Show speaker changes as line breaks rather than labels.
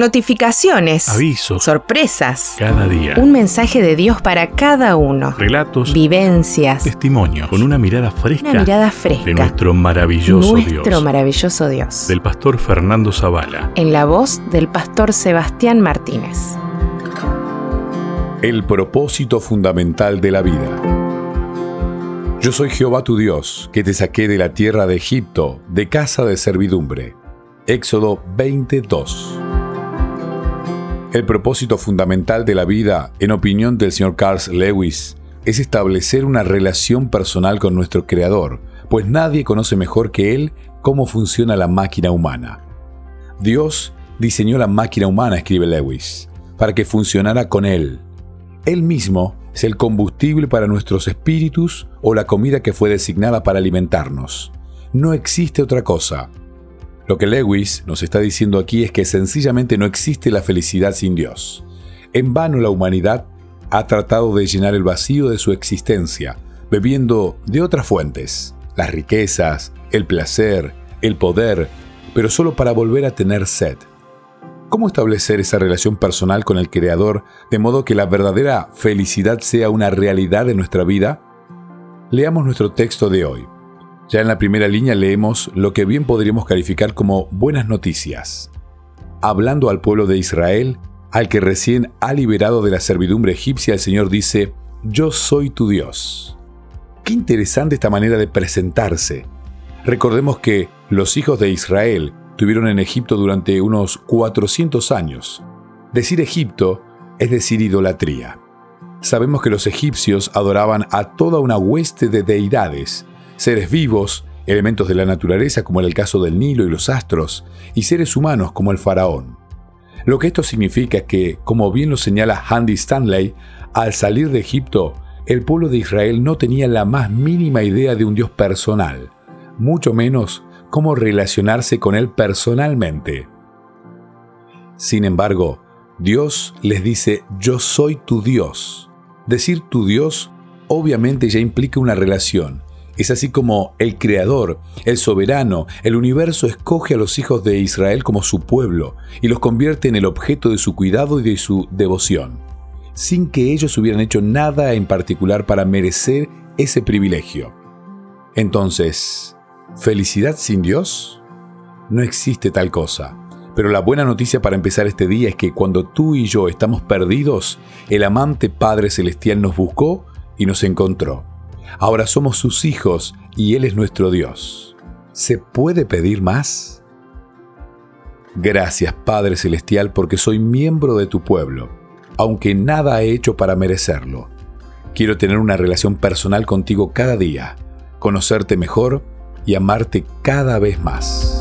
Notificaciones.
Avisos.
Sorpresas.
Cada día.
Un mensaje de Dios para cada uno.
Relatos.
Vivencias.
Testimonios. Con una mirada fresca.
Una mirada fresca.
De nuestro maravilloso
Nuestro
Dios.
maravilloso Dios.
Del pastor Fernando Zavala.
En la voz del pastor Sebastián Martínez.
El propósito fundamental de la vida. Yo soy Jehová tu Dios, que te saqué de la tierra de Egipto, de casa de servidumbre. Éxodo 22. El propósito fundamental de la vida, en opinión del señor Carl Lewis, es establecer una relación personal con nuestro Creador, pues nadie conoce mejor que Él cómo funciona la máquina humana. Dios diseñó la máquina humana, escribe Lewis, para que funcionara con Él. Él mismo es el combustible para nuestros espíritus o la comida que fue designada para alimentarnos. No existe otra cosa. Lo que Lewis nos está diciendo aquí es que sencillamente no existe la felicidad sin Dios. En vano la humanidad ha tratado de llenar el vacío de su existencia, bebiendo de otras fuentes, las riquezas, el placer, el poder, pero solo para volver a tener sed. ¿Cómo establecer esa relación personal con el Creador de modo que la verdadera felicidad sea una realidad en nuestra vida? Leamos nuestro texto de hoy. Ya en la primera línea leemos lo que bien podríamos calificar como buenas noticias. Hablando al pueblo de Israel, al que recién ha liberado de la servidumbre egipcia, el Señor dice, Yo soy tu Dios. Qué interesante esta manera de presentarse. Recordemos que los hijos de Israel estuvieron en Egipto durante unos 400 años. Decir Egipto es decir idolatría. Sabemos que los egipcios adoraban a toda una hueste de deidades, seres vivos, elementos de la naturaleza como era el caso del Nilo y los astros, y seres humanos como el faraón. Lo que esto significa es que, como bien lo señala Andy Stanley, al salir de Egipto, el pueblo de Israel no tenía la más mínima idea de un Dios personal, mucho menos cómo relacionarse con Él personalmente. Sin embargo, Dios les dice, yo soy tu Dios. Decir tu Dios obviamente ya implica una relación. Es así como el Creador, el soberano, el universo escoge a los hijos de Israel como su pueblo y los convierte en el objeto de su cuidado y de su devoción, sin que ellos hubieran hecho nada en particular para merecer ese privilegio. Entonces, ¿Felicidad sin Dios? No existe tal cosa. Pero la buena noticia para empezar este día es que cuando tú y yo estamos perdidos, el amante Padre Celestial nos buscó y nos encontró. Ahora somos sus hijos y Él es nuestro Dios. ¿Se puede pedir más? Gracias Padre Celestial porque soy miembro de tu pueblo, aunque nada he hecho para merecerlo. Quiero tener una relación personal contigo cada día, conocerte mejor y amarte cada vez más.